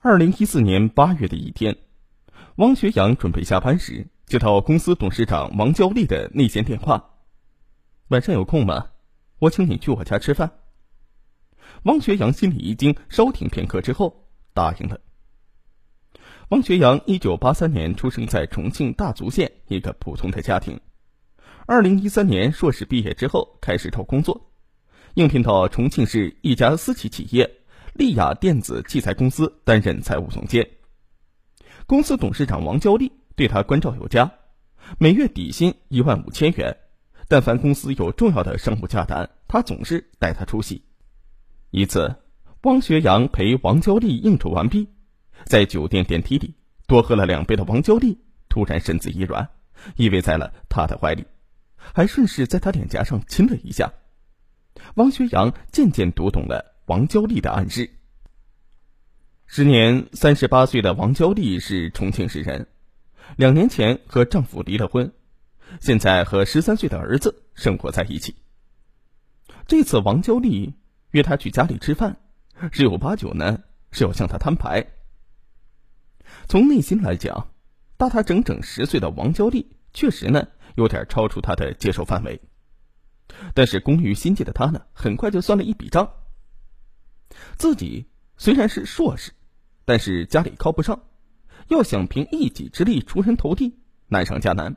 二零一四年八月的一天，汪学阳准备下班时，接到公司董事长王娇丽的内线电话：“晚上有空吗？我请你去我家吃饭。”汪学阳心里一惊，稍停片刻之后答应了。汪学阳一九八三年出生在重庆大足县一个普通的家庭。二零一三年硕士毕业之后，开始找工作，应聘到重庆市一家私企企业。利雅电子器材公司担任财务总监。公司董事长王娇丽对他关照有加，每月底薪一万五千元。但凡公司有重要的商务洽谈，他总是带他出席。一次，汪学阳陪王娇丽应酬完毕，在酒店电梯里多喝了两杯的王娇丽突然身子一软，依偎在了他的怀里，还顺势在他脸颊上亲了一下。汪学阳渐渐读懂了。王娇丽的暗示。时年三十八岁的王娇丽是重庆市人，两年前和丈夫离了婚，现在和十三岁的儿子生活在一起。这次王娇丽约他去家里吃饭，十有八九呢是要向他摊牌。从内心来讲，大他整整十岁的王娇丽确实呢有点超出他的接受范围，但是工于心计的他呢，很快就算了一笔账。自己虽然是硕士，但是家里靠不上，要想凭一己之力出人头地，难上加难。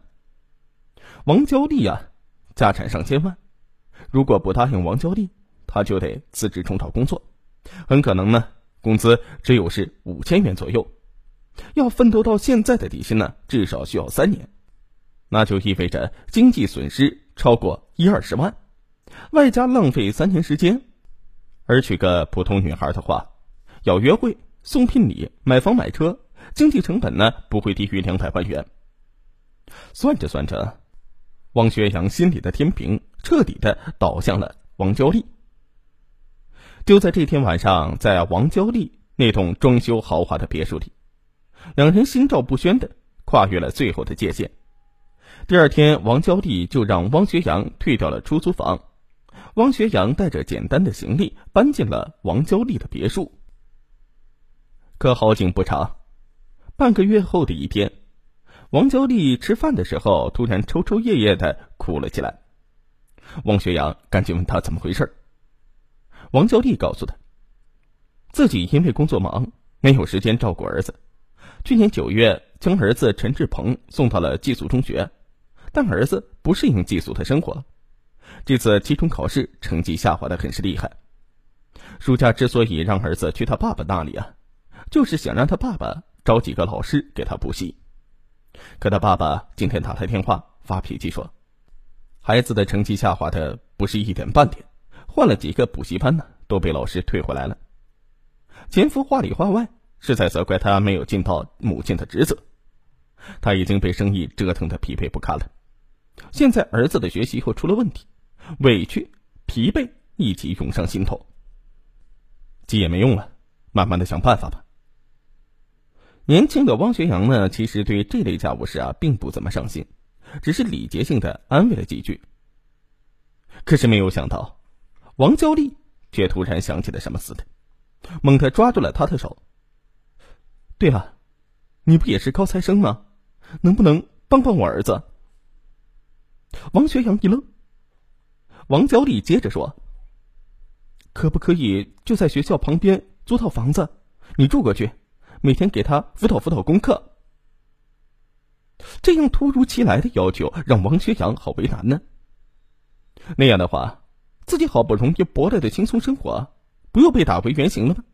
王娇丽呀，家产上千万，如果不答应王娇丽，他就得辞职重找工作，很可能呢，工资只有是五千元左右，要奋斗到现在的底薪呢，至少需要三年，那就意味着经济损失超过一二十万，外加浪费三年时间。而娶个普通女孩的话，要约会、送聘礼、买房买车，经济成本呢不会低于两百万元。算着算着，汪学阳心里的天平彻底的倒向了王娇丽。就在这天晚上，在王娇丽那栋装修豪华的别墅里，两人心照不宣的跨越了最后的界限。第二天，王娇丽就让汪学阳退掉了出租房。汪学阳带着简单的行李搬进了王娇丽的别墅。可好景不长，半个月后的一天，王娇丽吃饭的时候突然抽抽噎噎的哭了起来。汪学阳赶紧问他怎么回事。王娇丽告诉他，自己因为工作忙，没有时间照顾儿子。去年九月，将儿子陈志鹏送到了寄宿中学，但儿子不适应寄宿的生活。这次期中考试成绩下滑的很是厉害。暑假之所以让儿子去他爸爸那里啊，就是想让他爸爸找几个老师给他补习。可他爸爸今天打来电话发脾气说，孩子的成绩下滑的不是一点半点，换了几个补习班呢，都被老师退回来了。前夫话里话外是在责怪他没有尽到母亲的职责。他已经被生意折腾的疲惫不堪了，现在儿子的学习又出了问题。委屈、疲惫一起涌上心头，急也没用了，慢慢的想办法吧。年轻的汪学阳呢，其实对这类家务事啊，并不怎么上心，只是礼节性的安慰了几句。可是没有想到，王娇丽却突然想起了什么似的，猛地抓住了他的手。对了，你不也是高材生吗？能不能帮帮我儿子？王学阳一愣。王娇丽接着说：“可不可以就在学校旁边租套房子，你住过去，每天给他辅导辅导功课？”这样突如其来的要求让王学阳好为难呢。那样的话，自己好不容易博来的轻松生活，不又被打回原形了吗？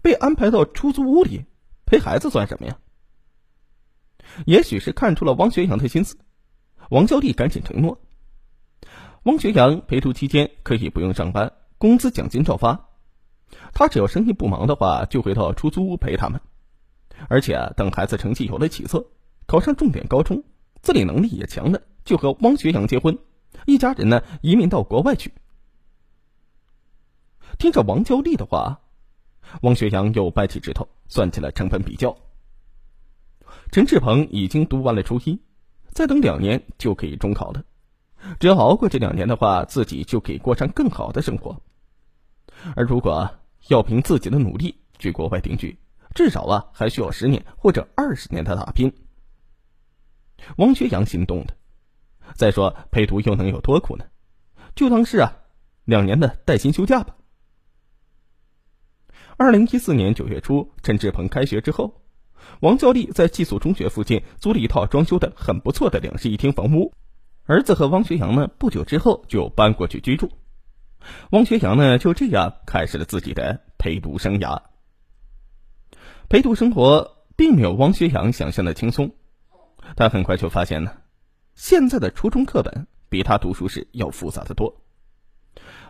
被安排到出租屋里陪孩子算什么呀？也许是看出了王学阳的心思，王娇丽赶紧承诺。汪学阳陪读期间可以不用上班，工资奖金照发。他只要生意不忙的话，就回到出租屋陪他们。而且等孩子成绩有了起色，考上重点高中，自理能力也强了，就和汪学阳结婚，一家人呢移民到国外去。听着王娇丽的话，汪学阳又掰起指头算起了成本比较。陈志鹏已经读完了初一，再等两年就可以中考了。只要熬过这两年的话，自己就可以过上更好的生活。而如果要凭自己的努力去国外定居，至少啊还需要十年或者二十年的打拼。王学阳心动的。再说陪读又能有多苦呢？就当是啊，两年的带薪休假吧。二零一四年九月初，陈志鹏开学之后，王教丽在寄宿中学附近租了一套装修的很不错的两室一厅房屋。儿子和汪学阳呢，不久之后就搬过去居住。汪学阳呢，就这样开始了自己的陪读生涯。陪读生活并没有汪学阳想象的轻松，他很快就发现呢。现在的初中课本比他读书时要复杂的多。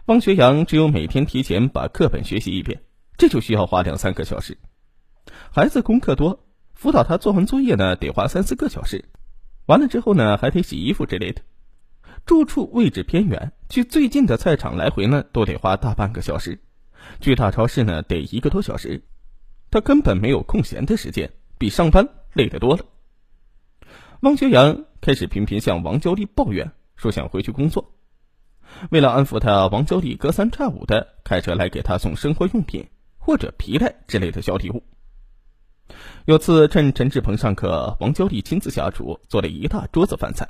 汪学阳只有每天提前把课本学习一遍，这就需要花两三个小时。孩子功课多，辅导他做完作业呢，得花三四个小时。完了之后呢，还得洗衣服之类的。住处位置偏远，去最近的菜场来回呢，都得花大半个小时。去大超市呢，得一个多小时。他根本没有空闲的时间，比上班累得多了。汪学阳。开始频频向王娇丽抱怨，说想回去工作。为了安抚他，王娇丽隔三差五的开车来给他送生活用品或者皮带之类的小礼物。有次趁陈志鹏上课，王娇丽亲自下厨做了一大桌子饭菜。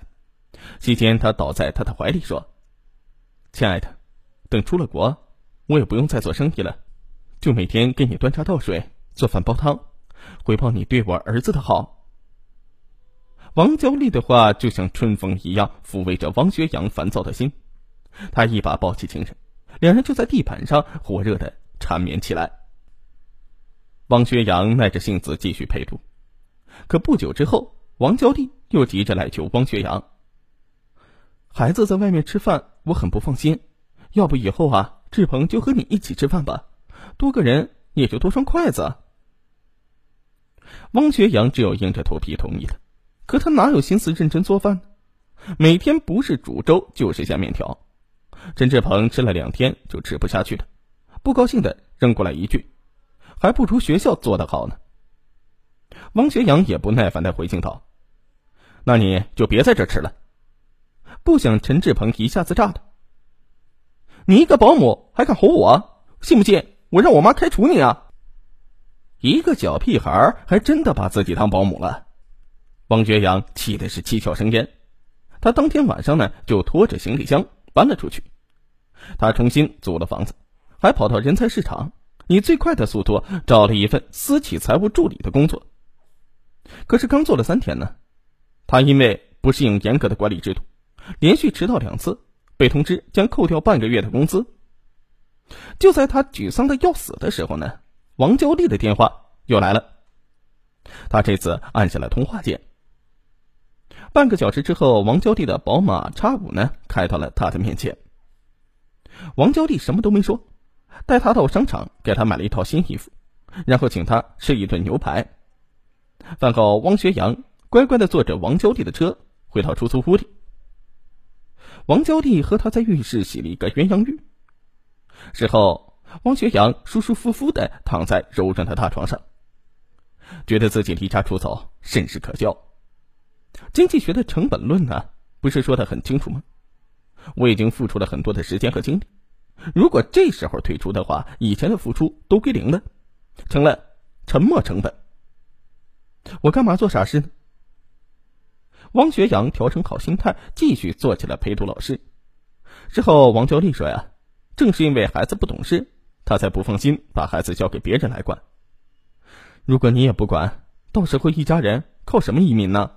期间，他倒在他的怀里说：“亲爱的，等出了国，我也不用再做生意了，就每天给你端茶倒水、做饭煲汤，回报你对我儿子的好。”王娇丽的话就像春风一样抚慰着汪学阳烦躁的心，他一把抱起情人，两人就在地板上火热的缠绵起来。汪学阳耐着性子继续陪读，可不久之后，王娇丽又急着来求汪学阳：“孩子在外面吃饭，我很不放心，要不以后啊，志鹏就和你一起吃饭吧，多个人也就多双筷子。”汪学阳只有硬着头皮同意了。可他哪有心思认真做饭呢？每天不是煮粥就是下面条。陈志鹏吃了两天就吃不下去了，不高兴的扔过来一句：“还不如学校做的好呢。”汪学阳也不耐烦的回敬道：“那你就别在这吃了。”不想陈志鹏一下子炸了：“你一个保姆还敢吼我？信不信我让我妈开除你啊？”一个小屁孩还真的把自己当保姆了。汪学阳气的是七窍生烟，他当天晚上呢就拖着行李箱搬了出去。他重新租了房子，还跑到人才市场，以最快的速度找了一份私企财务助理的工作。可是刚做了三天呢，他因为不适应严格的管理制度，连续迟到两次，被通知将扣掉半个月的工资。就在他沮丧的要死的时候呢，王娇丽的电话又来了。他这次按下了通话键。半个小时之后，王娇丽的宝马叉五呢开到了他的面前。王娇丽什么都没说，带他到商场给他买了一套新衣服，然后请他吃一顿牛排。饭后，汪学阳乖乖的坐着王娇丽的车回到出租屋里。王娇丽和他在浴室洗了一个鸳鸯浴。事后，汪学阳舒舒服服的躺在柔软的大床上，觉得自己离家出走甚是可笑。经济学的成本论呢，不是说的很清楚吗？我已经付出了很多的时间和精力，如果这时候退出的话，以前的付出都归零了，成了沉没成本。我干嘛做傻事呢？汪学阳调整好心态，继续做起了陪读老师。之后，王娇丽说呀，正是因为孩子不懂事，他才不放心把孩子交给别人来管。如果你也不管，到时候一家人靠什么移民呢？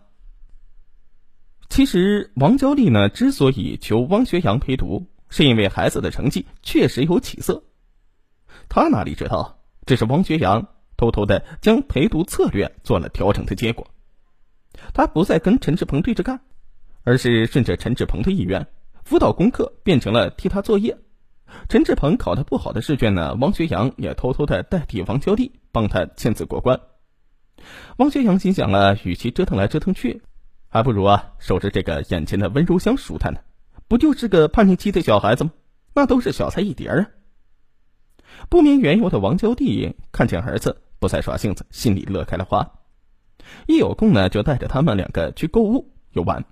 其实王娇丽呢，之所以求汪学阳陪读，是因为孩子的成绩确实有起色。他哪里知道，这是汪学阳偷偷的将陪读策略做了调整的结果。他不再跟陈志鹏对着干，而是顺着陈志鹏的意愿，辅导功课变成了替他作业。陈志鹏考得不好的试卷呢，汪学阳也偷偷的代替王娇娣帮他签字过关。汪学阳心想了，与其折腾来折腾去。还不如啊，守着这个眼前的温柔乡舒坦呢，不就是个叛逆期的小孩子吗？那都是小菜一碟啊。不明缘由的王娇娣看见儿子不再耍性子，心里乐开了花。一有空呢，就带着他们两个去购物游玩。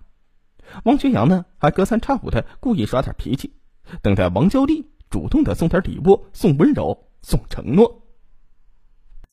王学阳呢，还隔三差五的故意耍点脾气，等待王娇丽主动的送点礼物，送温柔，送承诺。